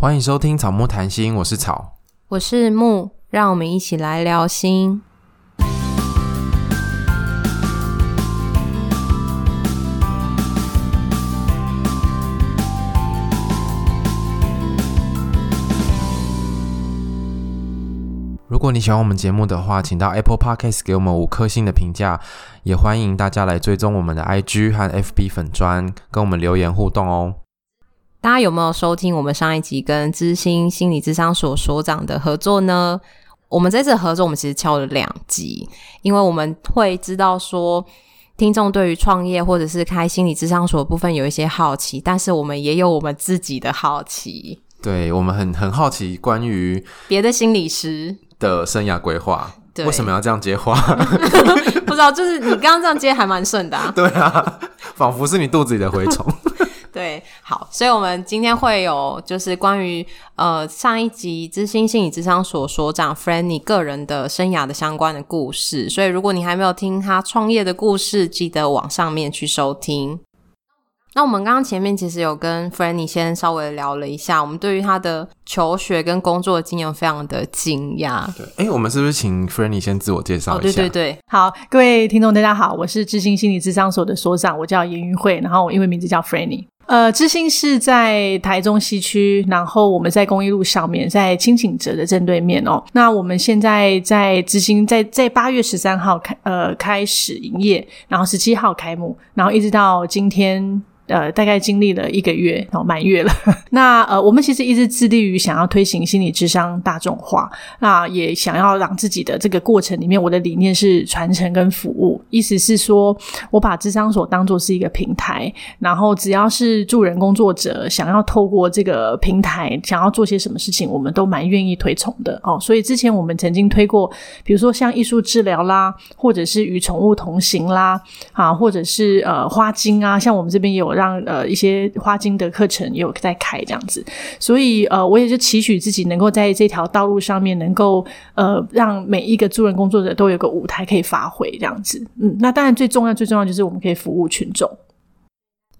欢迎收听草木谈心，我是草，我是木，让我们一起来聊心。如果你喜欢我们节目的话，请到 Apple Podcast 给我们五颗星的评价，也欢迎大家来追踪我们的 IG 和 FB 粉砖，跟我们留言互动哦。大家有没有收听我们上一集跟知心心理智商所所长的合作呢？我们这次合作，我们其实敲了两集，因为我们会知道说，听众对于创业或者是开心理智商所的部分有一些好奇，但是我们也有我们自己的好奇。对，我们很很好奇关于别的心理师的生涯规划，为什么要这样接话？不知道，就是你刚刚这样接还蛮顺的啊。对啊，仿佛是你肚子里的蛔虫。对，好，所以我们今天会有就是关于呃上一集知心心理智商所所长 Frannie 个人的生涯的相关的故事，所以如果你还没有听他创业的故事，记得往上面去收听。那我们刚刚前面其实有跟 Frannie 先稍微聊了一下，我们对于他的求学跟工作的经验非常的惊讶。对，哎，我们是不是请 Frannie 先自我介绍一下？哦，对对对，好，各位听众大家好，我是知心心理智商所的所长，我叫严云慧，然后我英文名字叫 Frannie。呃，知心是在台中西区，然后我们在公益路上面，在清醒者的正对面哦。那我们现在在知心，在在八月十三号开呃开始营业，然后十七号开幕，然后一直到今天。呃，大概经历了一个月，然后满月了。那呃，我们其实一直致力于想要推行心理智商大众化，那也想要让自己的这个过程里面，我的理念是传承跟服务。意思是说，我把智商所当作是一个平台，然后只要是助人工作者想要透过这个平台想要做些什么事情，我们都蛮愿意推崇的哦。所以之前我们曾经推过，比如说像艺术治疗啦，或者是与宠物同行啦，啊，或者是呃花精啊，像我们这边也有。让呃一些花精的课程也有在开这样子，所以呃我也就期许自己能够在这条道路上面能够呃让每一个助人工作者都有个舞台可以发挥这样子，嗯，那当然最重要最重要就是我们可以服务群众。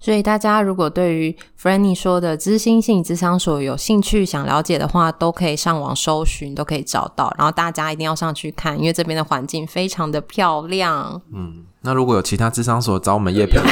所以大家如果对于 Frannie 说的知心心理咨商所有兴趣想了解的话，都可以上网搜寻，都可以找到。然后大家一定要上去看，因为这边的环境非常的漂亮。嗯，那如果有其他智商所找我们叶平，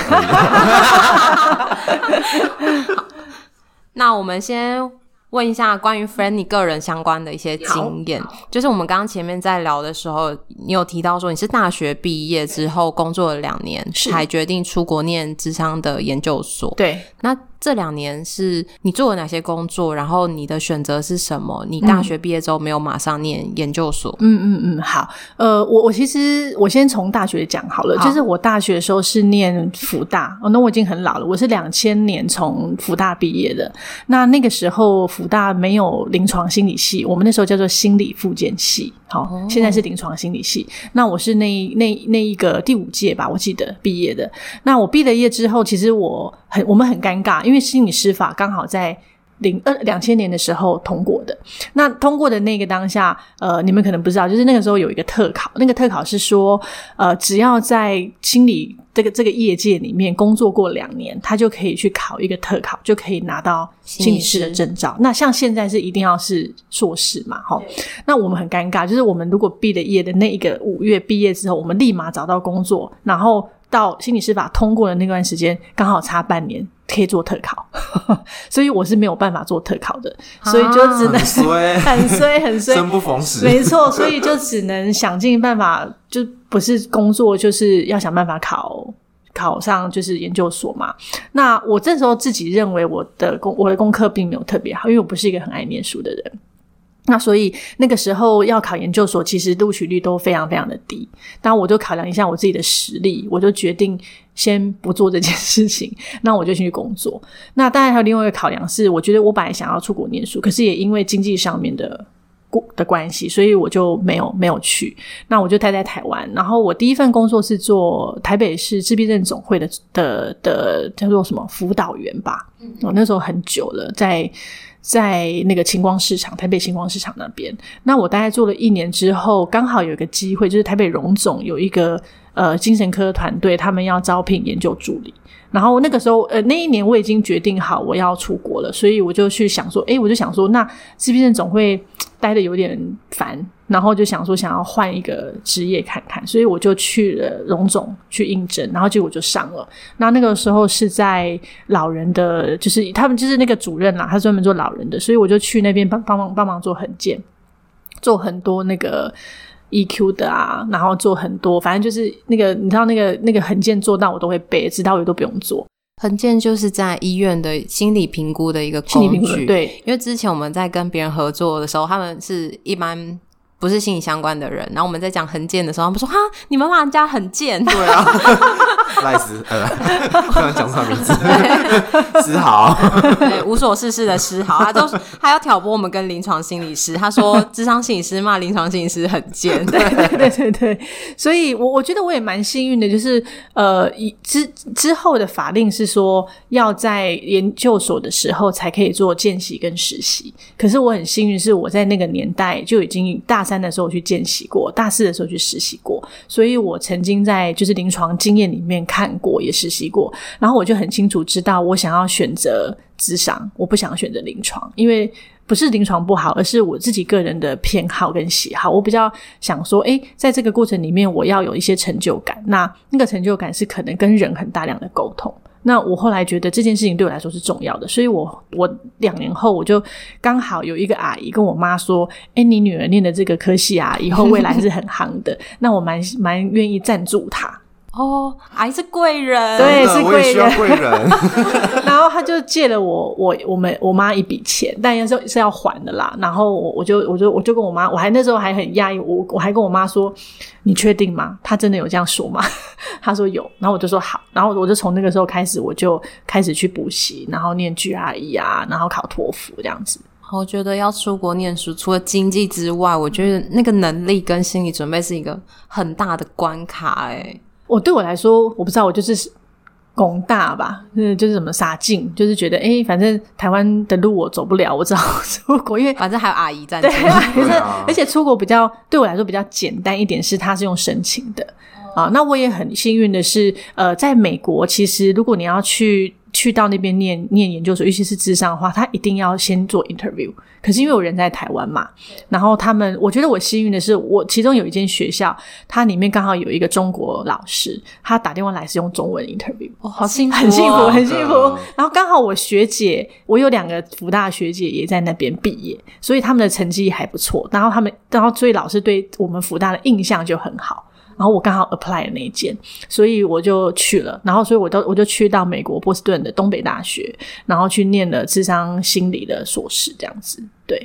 那我们先。问一下关于 Frannie 个人相关的一些经验，就是我们刚刚前面在聊的时候，你有提到说你是大学毕业之后工作了两年，才决定出国念智商的研究所。对，那。这两年是你做了哪些工作？然后你的选择是什么？你大学毕业之后没有马上念研究所？嗯嗯嗯，好。呃，我我其实我先从大学讲好了，好，就是我大学的时候是念福大哦，那我已经很老了，我是两千年从福大毕业的。那那个时候福大没有临床心理系，我们那时候叫做心理复健系。好，哦、现在是临床心理系。那我是那那那一个第五届吧，我记得毕业的。那我毕了业之后，其实我我们很尴尬，因为心理师法刚好在零二两千年的时候通过的。那通过的那个当下，呃，你们可能不知道，就是那个时候有一个特考，那个特考是说，呃，只要在心理。这个这个业界里面工作过两年，他就可以去考一个特考，就可以拿到心理师的证照。那像现在是一定要是硕士嘛？齁，那我们很尴尬，就是我们如果毕了业的那一个五月毕业之后，我们立马找到工作，然后到心理师法通过的那段时间，刚好差半年可以做特考，所以我是没有办法做特考的，所以就只能、啊、很衰 很衰很衰，生不逢时，没错，所以就只能想尽办法就。不是工作，就是要想办法考考上，就是研究所嘛。那我这时候自己认为我的功我的功课并没有特别好，因为我不是一个很爱念书的人。那所以那个时候要考研究所，其实录取率都非常非常的低。那我就考量一下我自己的实力，我就决定先不做这件事情。那我就先去工作。那当然还有另外一个考量是，我觉得我本来想要出国念书，可是也因为经济上面的。的关系，所以我就没有没有去。那我就待在台湾。然后我第一份工作是做台北市自闭症总会的的的叫做什么辅导员吧。我那时候很久了，在在那个青光市场，台北青光市场那边。那我大概做了一年之后，刚好有一个机会，就是台北荣总有一个呃精神科团队，他们要招聘研究助理。然后那个时候，呃，那一年我已经决定好我要出国了，所以我就去想说，诶，我就想说，那自闭症总会待的有点烦，然后就想说想要换一个职业看看，所以我就去了荣总去应征，然后结果就上了。那那个时候是在老人的，就是他们就是那个主任啦，他专门做老人的，所以我就去那边帮帮忙帮忙做横件，做很多那个。EQ 的啊，然后做很多，反正就是那个，你知道那个那个横件做到我都会背，直到我都不用做。横件就是在医院的心理评估的一个工具，对。因为之前我们在跟别人合作的时候，他们是一般。不是心理相关的人，然后我们在讲很贱的时候，他们说：“哈，你们骂人家很贱。”对啊，赖斯，呃，突然讲错名字，思豪，对，无所事事的思豪，他都他要挑拨我们跟临床心理师，他说智商心理师骂临床心理师很贱，对。对对对对，所以我我觉得我也蛮幸运的，就是呃，之之后的法令是说要在研究所的时候才可以做见习跟实习，可是我很幸运是我在那个年代就已经大。三的时候去见习过，大四的时候去实习过，所以我曾经在就是临床经验里面看过，也实习过，然后我就很清楚知道我想要选择咨商，我不想选择临床，因为不是临床不好，而是我自己个人的偏好跟喜好，我比较想说，诶，在这个过程里面我要有一些成就感，那那个成就感是可能跟人很大量的沟通。那我后来觉得这件事情对我来说是重要的，所以我我两年后我就刚好有一个阿姨跟我妈说：“哎，你女儿念的这个科系啊，以后未来是很行的。”那我蛮蛮愿意赞助她。哦，还是贵人，对，是贵人。贵人 然后他就借了我我我们我妈一笔钱，但也是是要还的啦。然后我我就我就我就跟我妈，我还那时候还很讶异，我我还跟我妈说：“你确定吗？他真的有这样说吗？” 他说有。然后我就说好。然后我就从那个时候开始，我就开始去补习，然后念 GRE 啊，然后考托福这样子。我觉得要出国念书，除了经济之外，我觉得那个能力跟心理准备是一个很大的关卡，欸，诶我对我来说，我不知道，我就是拱大吧，就是就是什么傻劲，就是觉得哎、欸，反正台湾的路我走不了，我只好 出国，因为反正还有阿姨在。对，可是而且出国比较对我来说比较简单一点，是它是用申请的啊。那我也很幸运的是，呃，在美国，其实如果你要去。去到那边念念研究所，尤其是智商的话，他一定要先做 interview。可是因为我人在台湾嘛，然后他们，我觉得我幸运的是，我其中有一间学校，它里面刚好有一个中国老师，他打电话来是用中文 interview，哦，好幸福，很幸福，很幸福。然后刚好我学姐，我有两个福大学姐也在那边毕业，所以他们的成绩还不错。然后他们，然后所以老师对我们福大的印象就很好。然后我刚好 apply 了那一间，所以我就去了。然后所以我都我就去到美国波士顿的东北大学，然后去念了智商心理的硕士，这样子。对，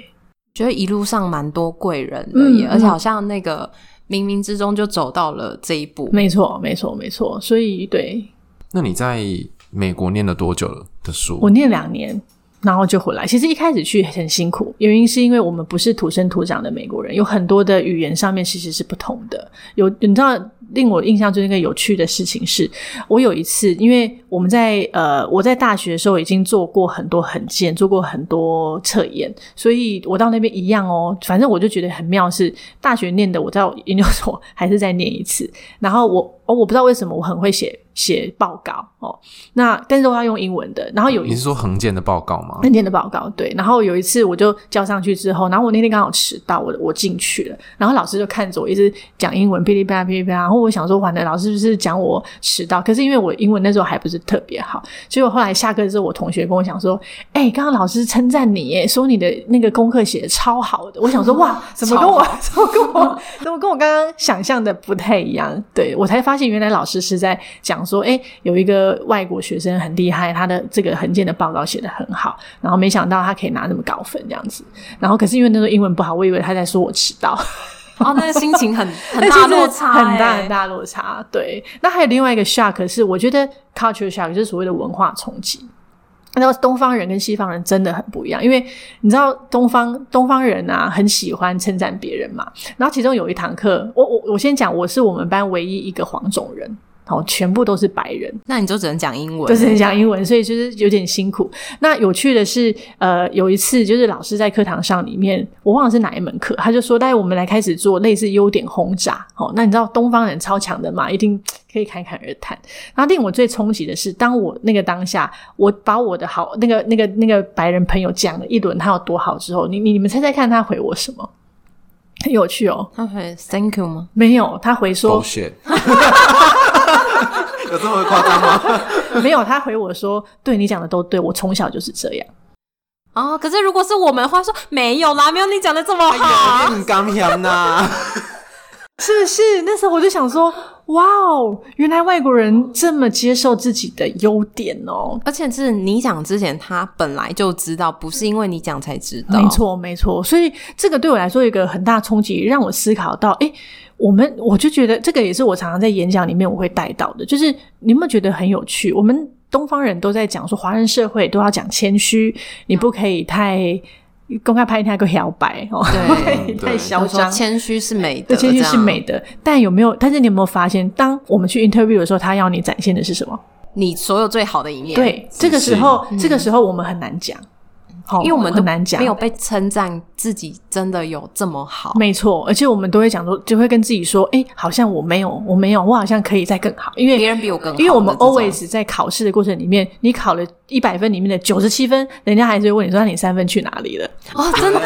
觉得一路上蛮多贵人的耶，嗯，而且好像那个冥冥之中就走到了这一步。没错，没错，没错。所以对，那你在美国念了多久的书？我念两年。然后就回来。其实一开始去很辛苦，原因是因为我们不是土生土长的美国人，有很多的语言上面其实是不同的。有你知道，令我印象最那个有趣的事情是，我有一次，因为我们在呃我在大学的时候已经做过很多横件，做过很多测验，所以我到那边一样哦。反正我就觉得很妙是，大学念的，我在研究所还是再念一次。然后我哦，我不知道为什么我很会写。写报告哦，那但是都要用英文的。然后有一次，你是说横件的报告吗？横件的报告，对。然后有一次我就交上去之后，然后我那天刚好迟到，我我进去了，然后老师就看着我一直讲英文，噼里啪啦噼里啪啦。然后我想说，完了，老师是不是讲我迟到？可是因为我英文那时候还不是特别好，结果后来下课之后，我同学跟我讲说：“哎、欸，刚刚老师称赞你，耶，说你的那个功课写的超好的。”我想说：“ 哇，怎么跟我怎么跟我怎么跟我刚刚想象的不太一样？”对，我才发现原来老师是在讲说：“哎、欸，有一。”一个外国学生很厉害，他的这个横件的报告写得很好，然后没想到他可以拿那么高分这样子。然后可是因为那时候英文不好，我以为他在说我迟到。哦，那个心情很 很大落差，很大很大落差。对，那还有另外一个 shock 是，我觉得 culture shock 就是所谓的文化冲击。然后东方人跟西方人真的很不一样，因为你知道东方东方人啊很喜欢称赞别人嘛。然后其中有一堂课，我我我先讲，我是我们班唯一一个黄种人。哦，全部都是白人，那你就只能讲英文，就只能讲英文，所以就是有点辛苦。那有趣的是，呃，有一次就是老师在课堂上里面，我忘了是哪一门课，他就说：“待会我们来开始做类似优点轰炸。”哦，那你知道东方人超强的嘛，一定可以侃侃而谈。然后令我最冲击的是，当我那个当下，我把我的好那个那个那个白人朋友讲了一轮他有多好之后，你你你们猜猜看他回我什么？很有趣哦，他回 Thank you 吗？没有，他回说。有这么夸张吗？没有，他回我说：“对你讲的都对，我从小就是这样。”哦，可是如果是我们的话说，没有啦，没有你讲的这么好。你刚讲呐，是不是？那时候我就想说：“哇哦，原来外国人这么接受自己的优点哦！”而且是你讲之前，他本来就知道，不是因为你讲才知道。没错，没错。所以这个对我来说有一个很大冲击，让我思考到：哎。我们我就觉得这个也是我常常在演讲里面我会带到的，就是你有没有觉得很有趣？我们东方人都在讲说，华人社会都要讲谦虚，你不可以太 公开拍太过摇摆哦，对，太嚣张。谦虚是美的，谦虚是美的。但有没有？但是你有没有发现，当我们去 interview 的时候，他要你展现的是什么？你所有最好的一面。对，这个时候，这个时候我们很难讲。因为我们都难讲，没有被称赞自己真的有这么好。没错，而且我们都会讲说，就会跟自己说：“哎，好像我没有，我没有，我好像可以再更好。”因为别人比我更好。因为我们 always 在考试的过程里面，你考了一百分里面的九十七分，人家还是会问你说：“那你三分去哪里了？”哦，真的，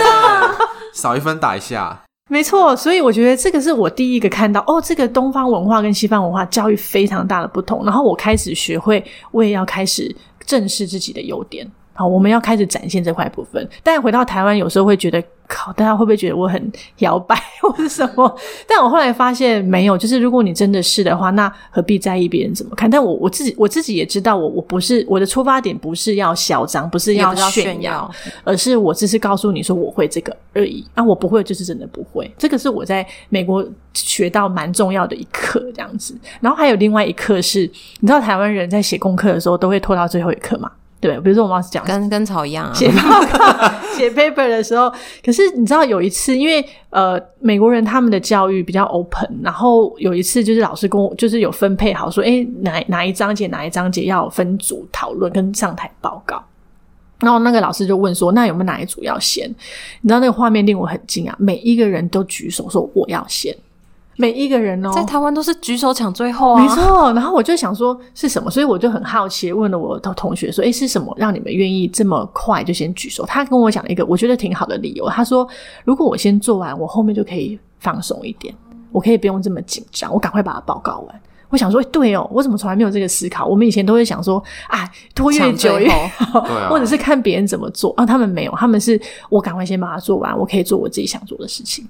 少一分打一下。没错，所以我觉得这个是我第一个看到哦，这个东方文化跟西方文化教育非常大的不同。然后我开始学会，我也要开始正视自己的优点。好，我们要开始展现这块部分。但回到台湾，有时候会觉得，靠，大家会不会觉得我很摇摆 或是什么？但我后来发现没有，就是如果你真的是的话，那何必在意别人怎么看？但我我自己我自己也知道我，我我不是我的出发点不是要嚣张，不是要炫耀，而是我只是告诉你说我会这个而已。啊，我不会就是真的不会。这个是我在美国学到蛮重要的一课，这样子。然后还有另外一课是，你知道台湾人在写功课的时候都会拖到最后一刻吗？对，比如说我们老师讲跟跟草一样啊，写报告、写 paper 的时候，可是你知道有一次，因为呃美国人他们的教育比较 open，然后有一次就是老师跟我就是有分配好说，哎哪哪一章节哪一章节要分组讨论跟上台报告，然后那个老师就问说，那有没有哪一组要先？你知道那个画面令我很惊讶，每一个人都举手说我要先。每一个人哦，在台湾都是举手抢最后啊，没错。然后我就想说是什么，所以我就很好奇问了我的同学说：“诶，是什么让你们愿意这么快就先举手？”他跟我讲了一个我觉得挺好的理由。他说：“如果我先做完，我后面就可以放松一点，我可以不用这么紧张，我赶快把它报告完。”我想说：“对哦，我怎么从来没有这个思考？我们以前都会想说，啊，拖越久越好，或者是看别人怎么做啊。他们没有，他们是我赶快先把它做完，我可以做我自己想做的事情。”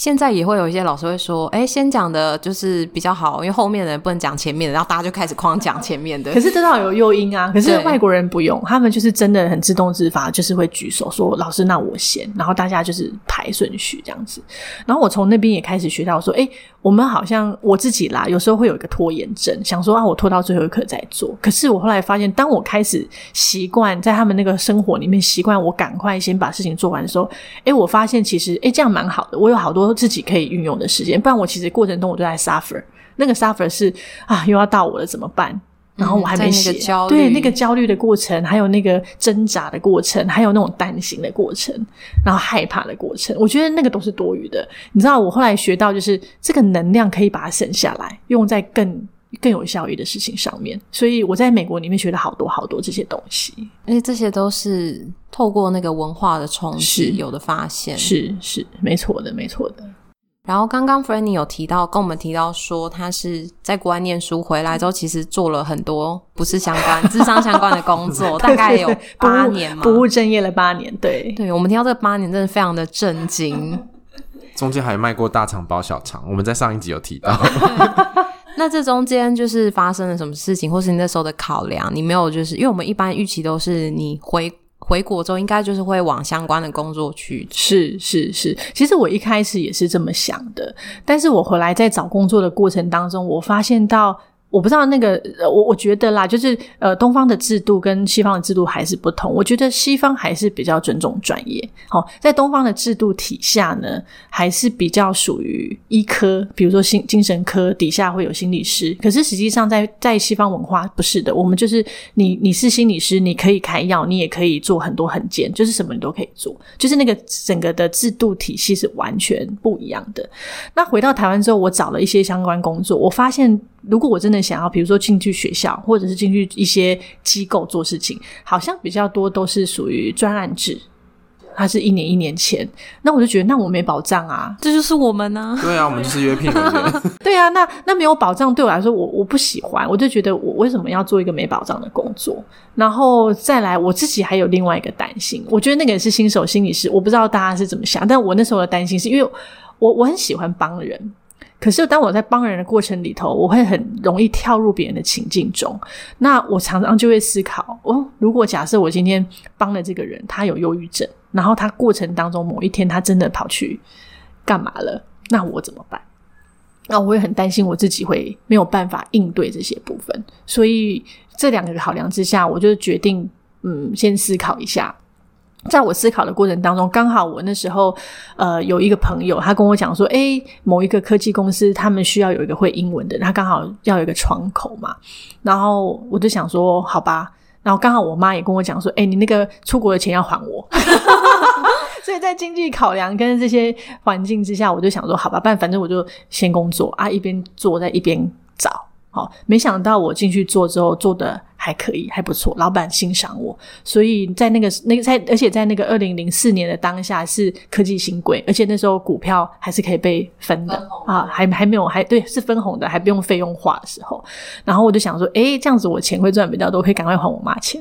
现在也会有一些老师会说：“哎，先讲的就是比较好，因为后面的人不能讲前面的，然后大家就开始狂讲前面的。”可是这倒有诱因啊。可是外国人不用，他们就是真的很自动自发，就是会举手说：“老师，那我先。”然后大家就是排顺序这样子。然后我从那边也开始学到说：“哎，我们好像我自己啦，有时候会有一个拖延症，想说啊，我拖到最后一刻再做。可是我后来发现，当我开始习惯在他们那个生活里面习惯，我赶快先把事情做完的时候，哎，我发现其实哎这样蛮好的。我有好多。自己可以运用的时间，不然我其实过程中我都在 suffer。那个 suffer 是啊，又要到我了怎么办？然后我还没写，嗯、对那个焦虑的过程，还有那个挣扎的过程，还有那种担心的过程，然后害怕的过程，我觉得那个都是多余的。你知道，我后来学到就是这个能量可以把它省下来，用在更更有效益的事情上面。所以我在美国里面学了好多好多这些东西，而且这些都是。透过那个文化的冲击，有的发现是是没错的，没错的。然后刚刚 Frannie 有提到，跟我们提到说，他是在国外念书回来之后，其实做了很多不是相关、智商相关的工作，大概有八年嘛，不务正业了八年。对，对，我们听到这八年，真的非常的震惊。中间还卖过大肠包小肠，我们在上一集有提到。那这中间就是发生了什么事情，或是你那时候的考量？你没有就是，因为我们一般预期都是你回。回国之后，应该就是会往相关的工作去。是是是，其实我一开始也是这么想的，但是我回来在找工作的过程当中，我发现到我不知道那个，我我觉得啦，就是呃，东方的制度跟西方的制度还是不同。我觉得西方还是比较尊重专业。好，在东方的制度体下呢，还是比较属于医科，比如说心精神科底下会有心理师。可是实际上在，在西方文化不是的，我们就是你你是心理师，你可以开药，你也可以做很多很简，就是什么你都可以做，就是那个整个的制度体系是完全不一样的。那回到台湾之后，我找了一些相关工作，我发现。如果我真的想要，比如说进去学校，或者是进去一些机构做事情，好像比较多都是属于专案制，它是一年一年签，那我就觉得那我没保障啊，这就是我们呢、啊。对啊，我们就是约聘人员。对啊，那那没有保障对我来说，我我不喜欢，我就觉得我为什么要做一个没保障的工作？然后再来，我自己还有另外一个担心，我觉得那个是新手心理师，我不知道大家是怎么想，但我那时候的担心是因为我我很喜欢帮人。可是，当我在帮人的过程里头，我会很容易跳入别人的情境中。那我常常就会思考：哦，如果假设我今天帮了这个人，他有忧郁症，然后他过程当中某一天他真的跑去干嘛了，那我怎么办？那我会很担心我自己会没有办法应对这些部分。所以这两个考量之下，我就决定，嗯，先思考一下。在我思考的过程当中，刚好我那时候，呃，有一个朋友，他跟我讲说，诶，某一个科技公司，他们需要有一个会英文的，他刚好要有一个窗口嘛。然后我就想说，好吧。然后刚好我妈也跟我讲说，诶，你那个出国的钱要还我。所以在经济考量跟这些环境之下，我就想说，好吧，办反正我就先工作啊，一边做在一边找。好，没想到我进去做之后做的还可以，还不错，老板欣赏我，所以在那个那个在，而且在那个二零零四年的当下是科技新贵，而且那时候股票还是可以被分的。啊，还还没有还对是分红的，还不用费用化的时候，然后我就想说，诶，这样子我钱会赚比较多，可以赶快还我妈钱，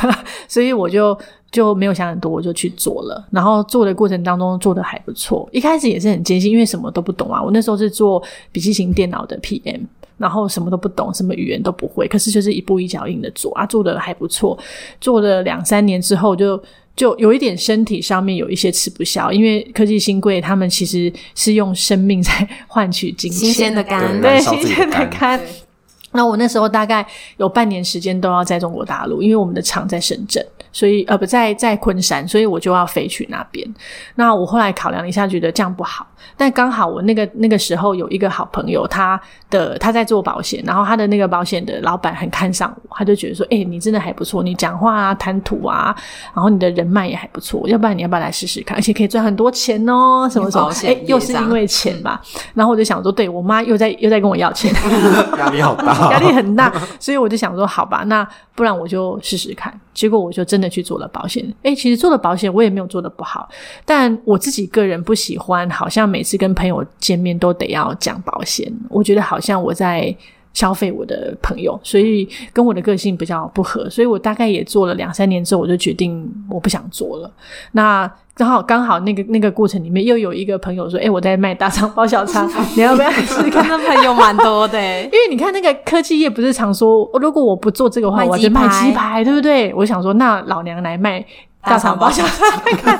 所以我就就没有想很多，我就去做了，然后做的过程当中做的还不错，一开始也是很艰辛，因为什么都不懂啊，我那时候是做笔记型电脑的 PM。然后什么都不懂，什么语言都不会，可是就是一步一脚印的做啊，做的还不错。做了两三年之后就，就就有一点身体上面有一些吃不消，因为科技新贵他们其实是用生命在 换取金钱，新鲜的肝，对，新鲜的肝。那我那时候大概有半年时间都要在中国大陆，因为我们的厂在深圳。所以呃不在在昆山，所以我就要飞去那边。那我后来考量了一下，觉得这样不好。但刚好我那个那个时候有一个好朋友，他的他在做保险，然后他的那个保险的老板很看上我，他就觉得说：“哎、欸，你真的还不错，你讲话啊、谈吐啊，然后你的人脉也还不错，要不然你要不要来试试看？而且可以赚很多钱哦，什么什么？哎、欸，又是因为钱吧？嗯、然后我就想说，对我妈又在又在跟我要钱，压力好大，压力很大。所以我就想说，好吧，那不然我就试试看。结果我就真的去做了保险。诶，其实做了保险我也没有做的不好，但我自己个人不喜欢，好像每次跟朋友见面都得要讲保险。我觉得好像我在消费我的朋友，所以跟我的个性比较不合。所以我大概也做了两三年之后，我就决定我不想做了。那刚好刚好那个那个过程里面又有一个朋友说：“诶，我在卖大肠包小肠，你要不要试试看？”那朋友蛮多的，因为你看那个科技业不是常说，如果我不做这个的话，我就卖鸡排，对不对？我想说，那老娘来卖大肠包小肠看。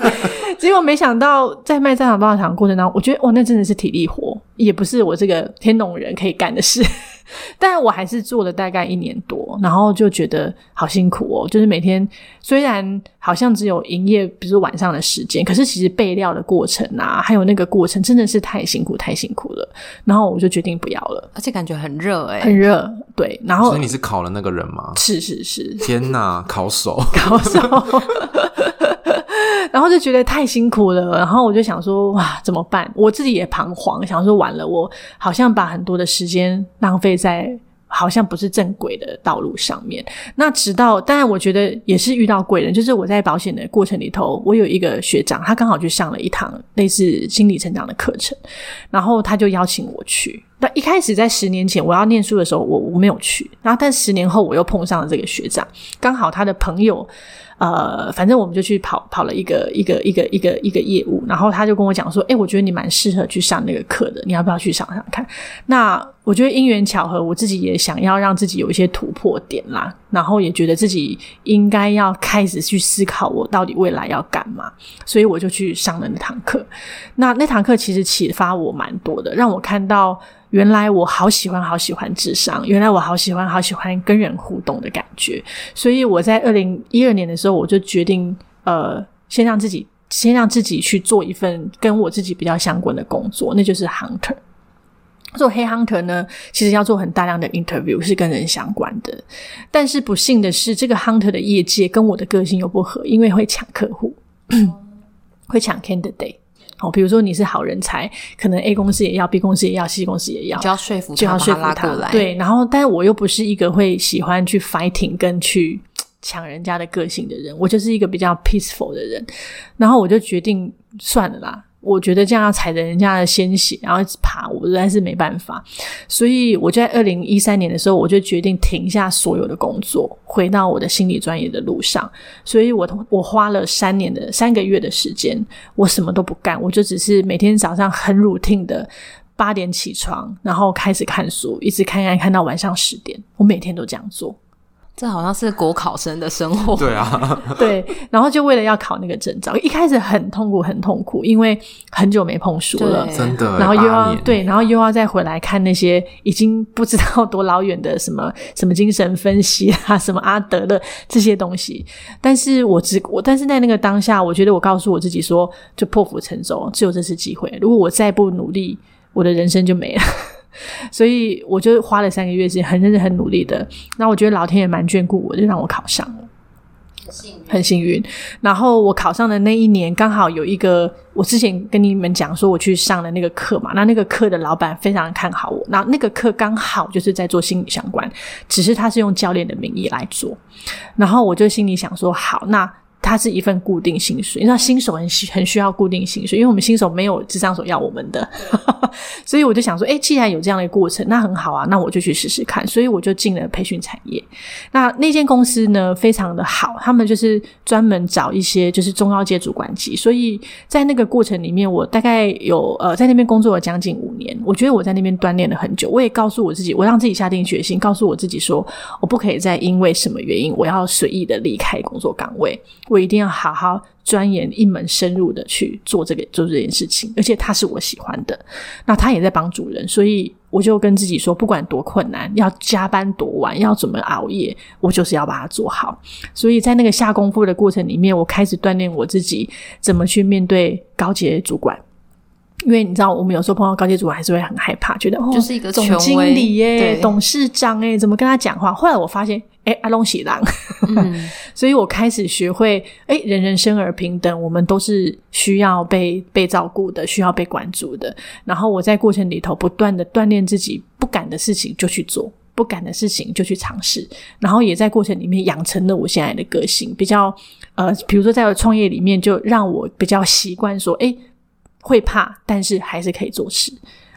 结果没想到在卖大肠包小肠过程当中，我觉得哇，那真的是体力活，也不是我这个天龙人可以干的事。但我还是做了大概一年多，然后就觉得好辛苦哦。就是每天虽然好像只有营业，比如说晚上的时间，可是其实备料的过程啊，还有那个过程真的是太辛苦，太辛苦了。然后我就决定不要了，而且感觉很热诶，很热。对，然后所以你是考了那个人吗？是是是。天哪，考手，考手。然后就觉得太辛苦了，然后我就想说，哇，怎么办？我自己也彷徨，想说完了，我好像把很多的时间浪费在好像不是正轨的道路上面。那直到，当然我觉得也是遇到贵人，就是我在保险的过程里头，我有一个学长，他刚好去上了一堂类似心理成长的课程，然后他就邀请我去。那一开始在十年前我要念书的时候，我我没有去，然后但十年后我又碰上了这个学长，刚好他的朋友。呃，反正我们就去跑跑了一个一个一个一个一个业务，然后他就跟我讲说，诶，我觉得你蛮适合去上那个课的，你要不要去上上看？那我觉得因缘巧合，我自己也想要让自己有一些突破点啦。然后也觉得自己应该要开始去思考我到底未来要干嘛，所以我就去上了那堂课。那那堂课其实启发我蛮多的，让我看到原来我好喜欢好喜欢智商，原来我好喜欢好喜欢跟人互动的感觉。所以我在二零一二年的时候，我就决定呃，先让自己先让自己去做一份跟我自己比较相关的工作，那就是 hunter。做黑 hunter 呢，其实要做很大量的 interview，是跟人相关的。但是不幸的是，这个 hunter 的业界跟我的个性又不合，因为会抢客户，会抢 candidate。好，比如说你是好人才，可能 A 公司也要，B 公司也要，C 公司也要，就要说服，就要说服他，他对，然后，但是我又不是一个会喜欢去 fighting 跟去抢人家的个性的人，我就是一个比较 peaceful 的人。然后我就决定算了啦。我觉得这样要踩着人家的鲜血，然后一直爬，我实在是没办法。所以我就在二零一三年的时候，我就决定停下所有的工作，回到我的心理专业的路上。所以我我花了三年的三个月的时间，我什么都不干，我就只是每天早上很 routine 的八点起床，然后开始看书，一直看看看到晚上十点。我每天都这样做。这好像是国考生的生活。对啊，对，然后就为了要考那个证照，一开始很痛苦，很痛苦，因为很久没碰书了，真的。然后又要对，然后又要再回来看那些已经不知道多老远的什么什么精神分析啊，什么阿德勒这些东西。但是我只我，但是在那个当下，我觉得我告诉我自己说，就破釜沉舟，只有这次机会。如果我再不努力，我的人生就没了。所以我就花了三个月时间，很认真、很努力的。那我觉得老天也蛮眷顾我，就让我考上了，很幸运，很幸运。然后我考上的那一年，刚好有一个我之前跟你们讲说我去上的那个课嘛，那那个课的老板非常看好我。那那个课刚好就是在做心理相关，只是他是用教练的名义来做。然后我就心里想说，好，那。它是一份固定薪水，你知道新手很需很需要固定薪水，因为我们新手没有咨商所要我们的，所以我就想说，诶，既然有这样的过程，那很好啊，那我就去试试看，所以我就进了培训产业。那那间公司呢，非常的好，他们就是专门找一些就是中高阶主管级，所以在那个过程里面，我大概有呃在那边工作了将近五年，我觉得我在那边锻炼了很久，我也告诉我自己，我让自己下定决心，告诉我自己说，我不可以再因为什么原因，我要随意的离开工作岗位。我一定要好好钻研一门深入的去做这个做这件事情，而且他是我喜欢的，那他也在帮主人，所以我就跟自己说，不管多困难，要加班多晚，要怎么熬夜，我就是要把它做好。所以在那个下功夫的过程里面，我开始锻炼我自己怎么去面对高阶主管。因为你知道，我们有时候碰到高阶主管还是会很害怕，觉得哦，就是一个总经理耶、董事长诶，怎么跟他讲话？后来我发现，诶，阿龙喜郎，嗯、所以我开始学会，诶，人人生而平等，我们都是需要被被照顾的，需要被关注的。然后我在过程里头不断的锻炼自己，不敢的事情就去做，不敢的事情就去尝试，然后也在过程里面养成了我现在的个性，比较呃，比如说在我创业里面，就让我比较习惯说，诶。会怕，但是还是可以做事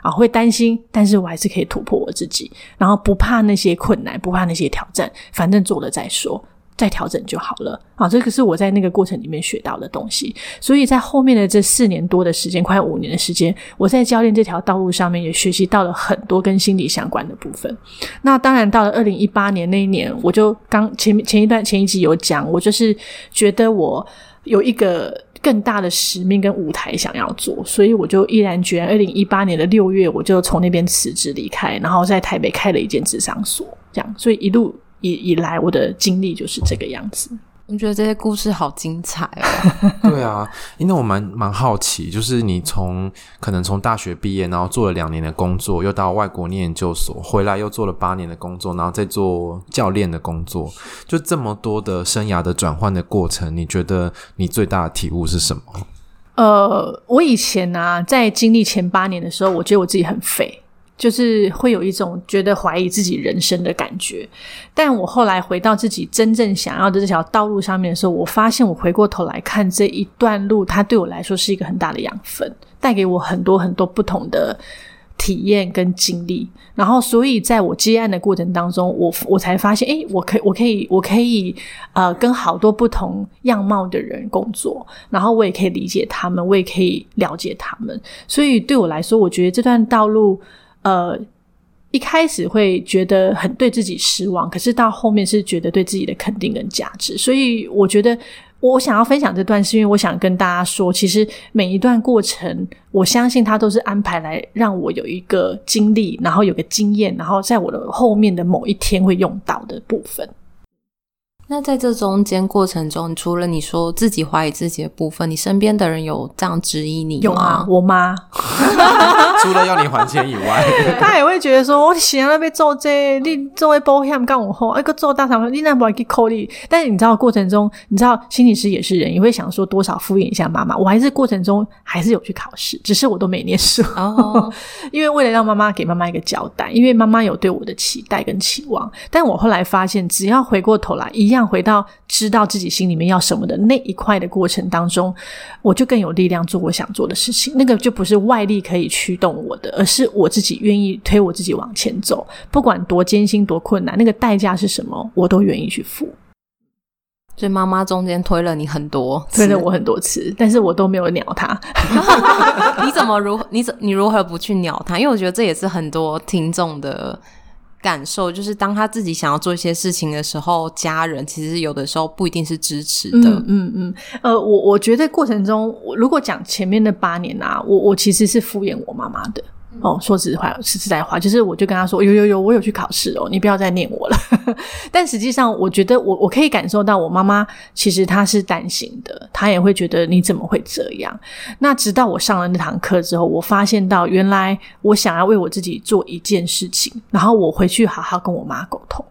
啊！会担心，但是我还是可以突破我自己。然后不怕那些困难，不怕那些挑战，反正做了再说，再调整就好了啊！这个是我在那个过程里面学到的东西。所以在后面的这四年多的时间，快五年的时间，我在教练这条道路上面也学习到了很多跟心理相关的部分。那当然，到了二零一八年那一年，我就刚前前一段前一集有讲，我就是觉得我有一个。更大的使命跟舞台想要做，所以我就毅然决然。二零一八年的六月，我就从那边辞职离开，然后在台北开了一间职商所，这样。所以一路以以来，我的经历就是这个样子。我觉得这些故事好精彩哦！对啊，因为我蛮蛮好奇，就是你从可能从大学毕业，然后做了两年的工作，又到外国念研究所，回来又做了八年的工作，然后再做教练的工作，就这么多的生涯的转换的过程，你觉得你最大的体悟是什么？呃，我以前呢、啊，在经历前八年的时候，我觉得我自己很废。就是会有一种觉得怀疑自己人生的感觉，但我后来回到自己真正想要的这条道路上面的时候，我发现我回过头来看这一段路，它对我来说是一个很大的养分，带给我很多很多不同的体验跟经历。然后，所以在我接案的过程当中，我我才发现，诶，我可以，我可以，我可以，呃，跟好多不同样貌的人工作，然后我也可以理解他们，我也可以了解他们。所以对我来说，我觉得这段道路。呃，一开始会觉得很对自己失望，可是到后面是觉得对自己的肯定跟价值。所以我觉得我想要分享这段，是因为我想跟大家说，其实每一段过程，我相信它都是安排来让我有一个经历，然后有个经验，然后在我的后面的某一天会用到的部分。那在这中间过程中，除了你说自己怀疑自己的部分，你身边的人有这样质疑你吗？有啊，我妈。除了要你还钱以外，她也会觉得说：“我行了被做这，你作为保险干我后，一个做大厂，你那不要去扣你。”但是你知道过程中，你知道心理师也是人，也会想说多少敷衍一下妈妈。我还是过程中还是有去考试，只是我都没念书。哦，因为为了让妈妈给妈妈一个交代，因为妈妈有对我的期待跟期望。但我后来发现，只要回过头来一样。这样回到知道自己心里面要什么的那一块的过程当中，我就更有力量做我想做的事情。那个就不是外力可以驱动我的，而是我自己愿意推我自己往前走。不管多艰辛多困难，那个代价是什么，我都愿意去付。所以妈妈中间推了你很多，推了我很多次，但是我都没有鸟她。你怎么如你怎你如何不去鸟她？因为我觉得这也是很多听众的。感受就是，当他自己想要做一些事情的时候，家人其实有的时候不一定是支持的。嗯嗯嗯。呃，我我觉得过程中，如果讲前面那八年啊，我我其实是敷衍我妈妈的。哦，说实话，是实在话，就是我就跟他说，有有有，我有去考试哦，你不要再念我了。但实际上，我觉得我我可以感受到，我妈妈其实她是担心的，她也会觉得你怎么会这样？那直到我上了那堂课之后，我发现到原来我想要为我自己做一件事情，然后我回去好好跟我妈沟通。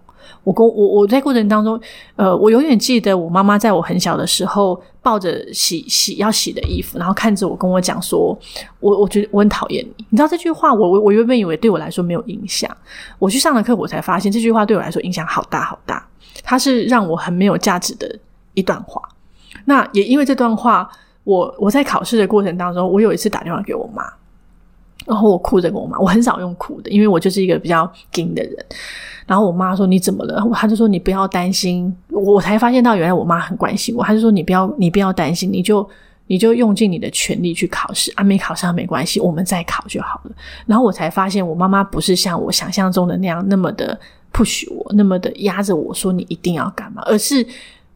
我跟我我在过程当中，呃，我永远记得我妈妈在我很小的时候抱着洗洗要洗的衣服，然后看着我跟我讲说，我我觉得我很讨厌你。你知道这句话，我我我原本以为对我来说没有影响，我去上了课，我才发现这句话对我来说影响好大好大。它是让我很没有价值的一段话。那也因为这段话，我我在考试的过程当中，我有一次打电话给我妈，然后我哭着跟我妈，我很少用哭的，因为我就是一个比较硬的人。然后我妈说，你怎么了？她就说，你不要担心。我才发现到原来我妈很关心我。她就说，你不要你不要担心，你就你就用尽你的全力去考试啊，没考上没关系，我们再考就好了。然后我才发现我妈妈不是像我想象中的那样那么的 push 我，那么的压着我说你一定要干嘛，而是。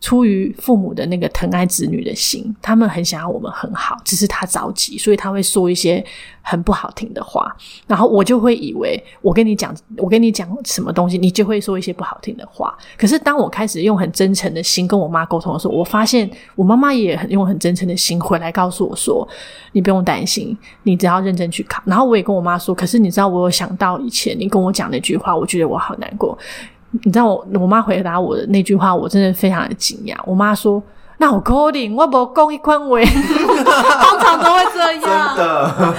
出于父母的那个疼爱子女的心，他们很想要我们很好，只是他着急，所以他会说一些很不好听的话，然后我就会以为我跟你讲，我跟你讲什么东西，你就会说一些不好听的话。可是当我开始用很真诚的心跟我妈沟通的时候，我发现我妈妈也很用很真诚的心回来告诉我说：“你不用担心，你只要认真去考。”然后我也跟我妈说：“可是你知道，我有想到以前你跟我讲那句话，我觉得我好难过。”你知道我我妈回答我的那句话，我真的非常的惊讶。我妈说：“那我可能我不讲一款话，通常都会这样。”真的。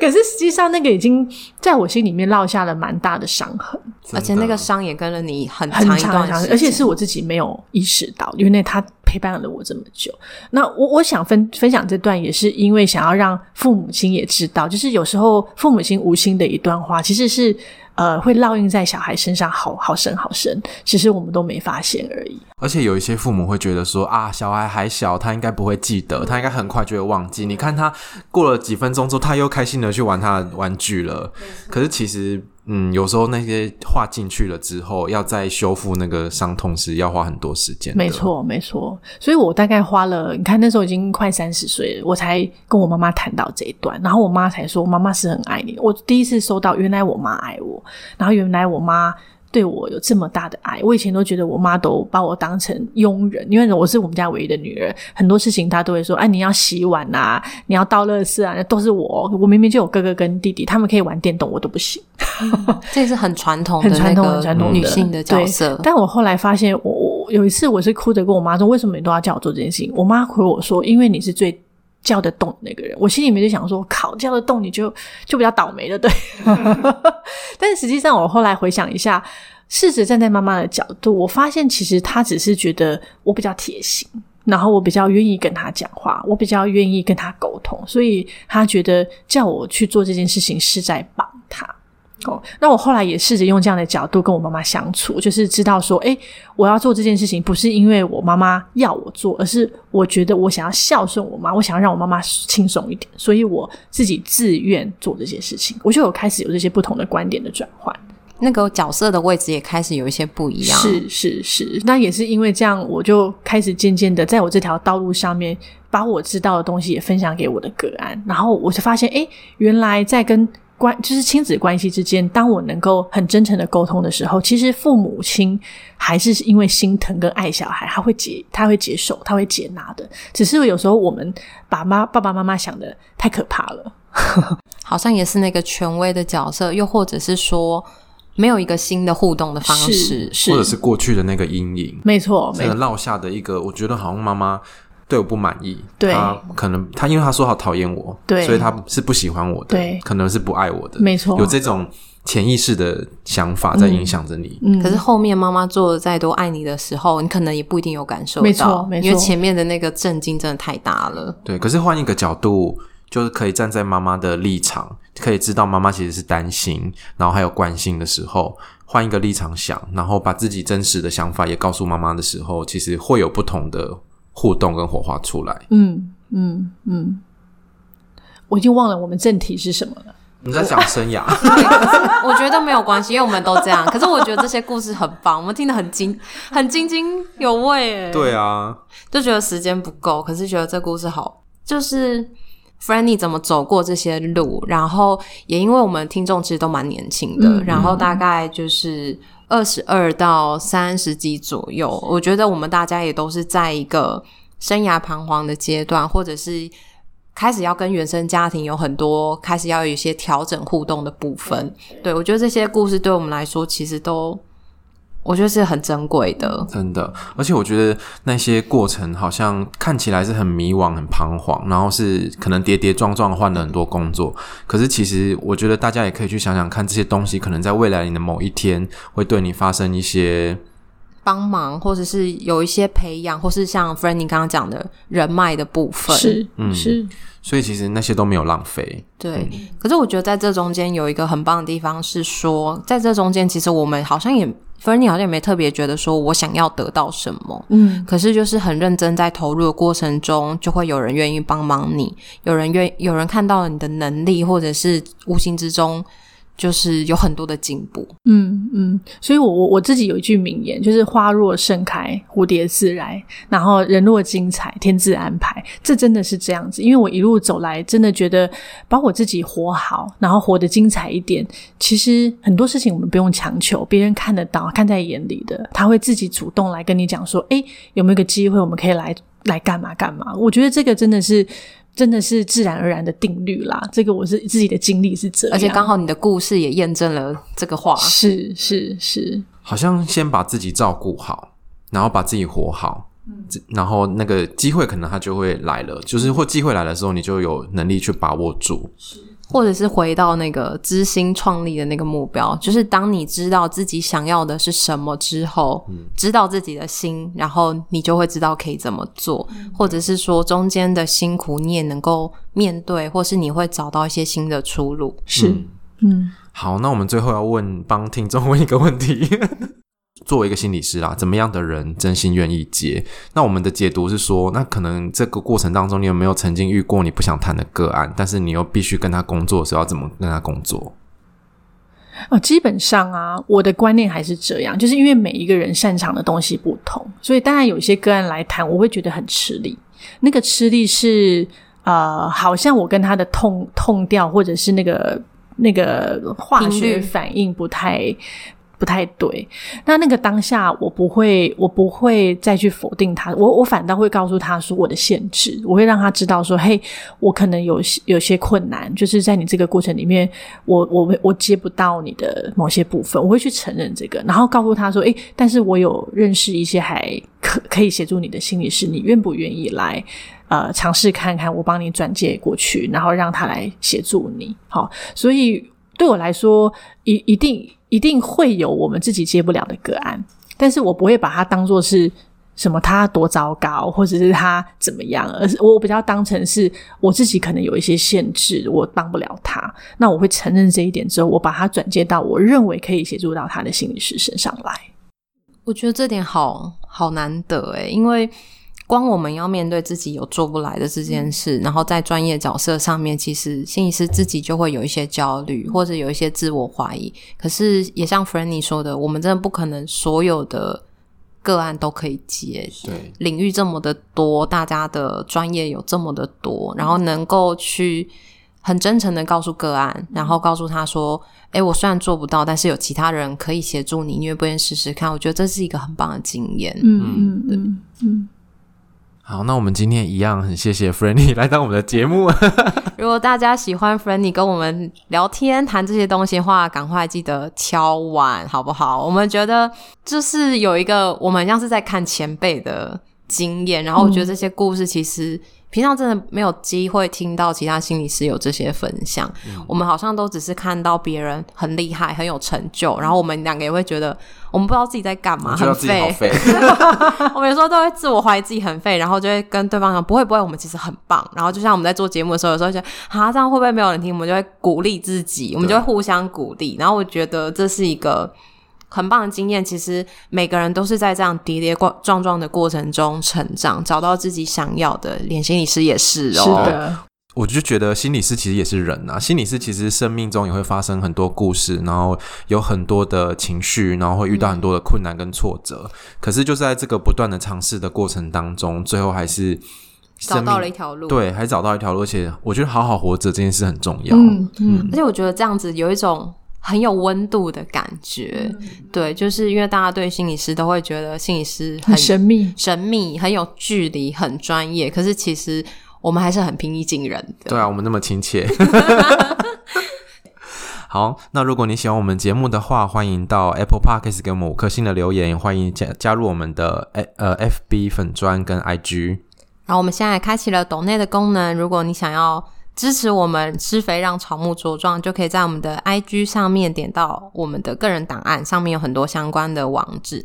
可是实际上，那个已经在我心里面落下了蛮大的伤痕，而且那个伤也跟了你很长一段时间，而且是我自己没有意识到，因为他陪伴了我这么久。那我我想分分享这段，也是因为想要让父母亲也知道，就是有时候父母亲无心的一段话，其实是。呃，会烙印在小孩身上好，好好深，好深。其实我们都没发现而已。而且有一些父母会觉得说啊，小孩还小，他应该不会记得，他应该很快就会忘记。你看他过了几分钟之后，他又开心的去玩他的玩具了。可是其实。嗯，有时候那些画进去了之后，要再修复那个伤痛是，要花很多时间。没错，没错。所以我大概花了，你看那时候已经快三十岁了，我才跟我妈妈谈到这一段，然后我妈才说，妈妈是很爱你。我第一次收到，原来我妈爱我，然后原来我妈。对我有这么大的爱，我以前都觉得我妈都把我当成佣人，因为我是我们家唯一的女儿，很多事情她都会说：“哎，你要洗碗啊，你要倒垃圾啊，那都是我。我明明就有哥哥跟弟弟，他们可以玩电动，我都不行。嗯”这是很传统、很传统、很传统的女性的角色。但我后来发现，我我有一次我是哭着跟我妈说：“为什么你都要叫我做这件事情？”我妈回我说：“因为你是最。”叫得动那个人，我心里面就想说，靠，叫得动你就就比较倒霉了，对。但是实际上，我后来回想一下，试着站在妈妈的角度，我发现其实她只是觉得我比较贴心，然后我比较愿意跟她讲话，我比较愿意跟她沟通，所以她觉得叫我去做这件事情是在帮她。哦，那我后来也试着用这样的角度跟我妈妈相处，就是知道说，诶，我要做这件事情不是因为我妈妈要我做，而是我觉得我想要孝顺我妈，我想要让我妈妈轻松一点，所以我自己自愿做这些事情，我就有开始有这些不同的观点的转换。那个角色的位置也开始有一些不一样。是是是，那也是因为这样，我就开始渐渐的在我这条道路上面，把我知道的东西也分享给我的个案，然后我就发现，哎，原来在跟关就是亲子关系之间，当我能够很真诚的沟通的时候，其实父母亲还是因为心疼跟爱小孩，他会接他会接受，他会接纳的。只是有时候我们把妈爸爸妈妈想的太可怕了，好像也是那个权威的角色，又或者是说没有一个新的互动的方式，是是或者是过去的那个阴影，没错，那个落下的一个，我觉得好像妈妈。对我不满意，对他可能他因为他说好讨厌我，对，所以他是不喜欢我的，对，可能是不爱我的，没错，有这种潜意识的想法在影响着你。嗯，可是后面妈妈做的再多爱你的时候，你可能也不一定有感受到，没错，没错，因为前面的那个震惊真的太大了。对，可是换一个角度，就是可以站在妈妈的立场，可以知道妈妈其实是担心，然后还有关心的时候，换一个立场想，然后把自己真实的想法也告诉妈妈的时候，其实会有不同的。互动跟火花出来。嗯嗯嗯，我已经忘了我们正题是什么了。你在讲生涯？我觉得没有关系，因为我们都这样。可是我觉得这些故事很棒，我们听得很津 很津津有味。诶对啊，就觉得时间不够，可是觉得这故事好，就是 Frannie 怎么走过这些路，然后也因为我们听众其实都蛮年轻的，嗯、然后大概就是。二十二到三十几左右，我觉得我们大家也都是在一个生涯彷徨的阶段，或者是开始要跟原生家庭有很多开始要有一些调整互动的部分。对，我觉得这些故事对我们来说，其实都。我觉得是很珍贵的，真的。而且我觉得那些过程好像看起来是很迷惘、很彷徨，然后是可能跌跌撞撞换了很多工作。可是其实我觉得大家也可以去想想看，这些东西可能在未来你的某一天会对你发生一些帮忙，或者是有一些培养，或是像 Frannie 刚刚讲的人脉的部分。是，嗯，是。所以其实那些都没有浪费。对。可是我觉得在这中间有一个很棒的地方是说，在这中间其实我们好像也。Frannie 好像也没特别觉得说我想要得到什么，嗯，可是就是很认真在投入的过程中，就会有人愿意帮忙你，有人愿有人看到了你的能力，或者是无形之中。就是有很多的进步，嗯嗯，所以我我我自己有一句名言，就是花若盛开，蝴蝶自来，然后人若精彩，天自安排，这真的是这样子。因为我一路走来，真的觉得把我自己活好，然后活得精彩一点。其实很多事情我们不用强求，别人看得到，看在眼里的，他会自己主动来跟你讲说，诶，有没有个机会，我们可以来来干嘛干嘛？我觉得这个真的是。真的是自然而然的定律啦，这个我是自己的经历是这样，而且刚好你的故事也验证了这个话，是是是，好像先把自己照顾好，然后把自己活好，嗯，然后那个机会可能它就会来了，就是或机会来的时候，你就有能力去把握住。是或者是回到那个知心创立的那个目标，就是当你知道自己想要的是什么之后，嗯、知道自己的心，然后你就会知道可以怎么做，嗯、或者是说中间的辛苦你也能够面对，或是你会找到一些新的出路。是，嗯，嗯。好，那我们最后要问，帮听众问一个问题。作为一个心理师啦，怎么样的人真心愿意接？那我们的解读是说，那可能这个过程当中，你有没有曾经遇过你不想谈的个案，但是你又必须跟他工作的时候，要怎么跟他工作？哦，基本上啊，我的观念还是这样，就是因为每一个人擅长的东西不同，所以当然有些个案来谈，我会觉得很吃力。那个吃力是呃，好像我跟他的痛痛调，或者是那个那个化学反应不太。不太对，那那个当下我不会，我不会再去否定他，我我反倒会告诉他说我的限制，我会让他知道说，嘿，我可能有有些困难，就是在你这个过程里面，我我我接不到你的某些部分，我会去承认这个，然后告诉他说，诶，但是我有认识一些还可可以协助你的心理师，你愿不愿意来呃尝试看看，我帮你转介过去，然后让他来协助你，好，所以对我来说，一一定。一定会有我们自己接不了的个案，但是我不会把它当作是什么他多糟糕，或者是他怎么样，而是我比较当成是我自己可能有一些限制，我帮不了他。那我会承认这一点之后，我把他转接到我认为可以协助到他的心理师身上来。我觉得这点好好难得诶，因为光我们要面对自己有做不来的这件事，然后在专业角色上面，其实心理师自己就会有一些焦虑，或者有一些自我怀疑。可是也像 Frannie 说的，我们真的不可能所有的个案都可以接。对，领域这么的多，大家的专业有这么的多，然后能够去很真诚的告诉个案，然后告诉他说：“诶，我虽然做不到，但是有其他人可以协助你，你愿不愿意试试看？”我觉得这是一个很棒的经验。嗯嗯嗯嗯。好，那我们今天一样很谢谢 Frannie 来到我们的节目。如果大家喜欢 Frannie 跟我们聊天谈这些东西的话，赶快记得敲碗好不好？我们觉得就是有一个我们像是在看前辈的经验，然后我觉得这些故事其实。平常真的没有机会听到其他心理师有这些分享，嗯、我们好像都只是看到别人很厉害、很有成就，然后我们两个也会觉得我们不知道自己在干嘛，很废。我们有时候都会自我怀疑自己很废，然后就会跟对方讲不会不会，我们其实很棒。然后就像我们在做节目的时候，有时候觉得啊这样会不会没有人听？我们就会鼓励自己，我们就会互相鼓励。然后我觉得这是一个。很棒的经验，其实每个人都是在这样跌跌撞撞的过程中成长，找到自己想要的。连心理师也是哦。是的，我就觉得心理师其实也是人啊。心理师其实生命中也会发生很多故事，然后有很多的情绪，然后会遇到很多的困难跟挫折。嗯、可是就在这个不断的尝试的过程当中，最后还是找到了一条路。对，还找到一条路。而且我觉得好好活着这件事很重要。嗯嗯。而且我觉得这样子有一种。很有温度的感觉，嗯、对，就是因为大家对心理师都会觉得心理师很，很神秘、神秘，很有距离，很专业。可是其实我们还是很平易近人的。对啊，我们那么亲切。好，那如果你喜欢我们节目的话，欢迎到 Apple Podcast 给我们五颗星的留言，欢迎加加入我们的呃 FB 粉砖跟 IG。然后我们现在开启了抖内的功能，如果你想要。支持我们施肥让草木茁壮，就可以在我们的 IG 上面点到我们的个人档案，上面有很多相关的网址。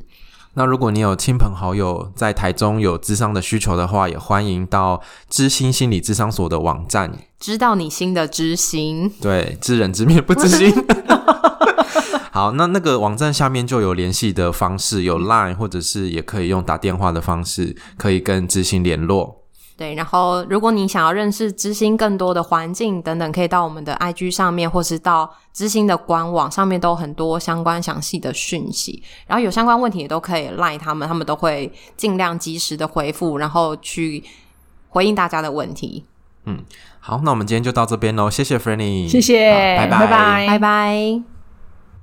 那如果你有亲朋好友在台中有智商的需求的话，也欢迎到知心心理智商所的网站，知道你心的知心，对，知人知面不知心。好，那那个网站下面就有联系的方式，有 Line 或者是也可以用打电话的方式，可以跟知心联络。对，然后如果你想要认识知心更多的环境等等，可以到我们的 IG 上面，或是到知心的官网上面，都有很多相关详细的讯息。然后有相关问题也都可以赖他们，他们都会尽量及时的回复，然后去回应大家的问题。嗯，好，那我们今天就到这边喽，谢谢 Frannie，谢谢，拜拜，拜拜，拜拜。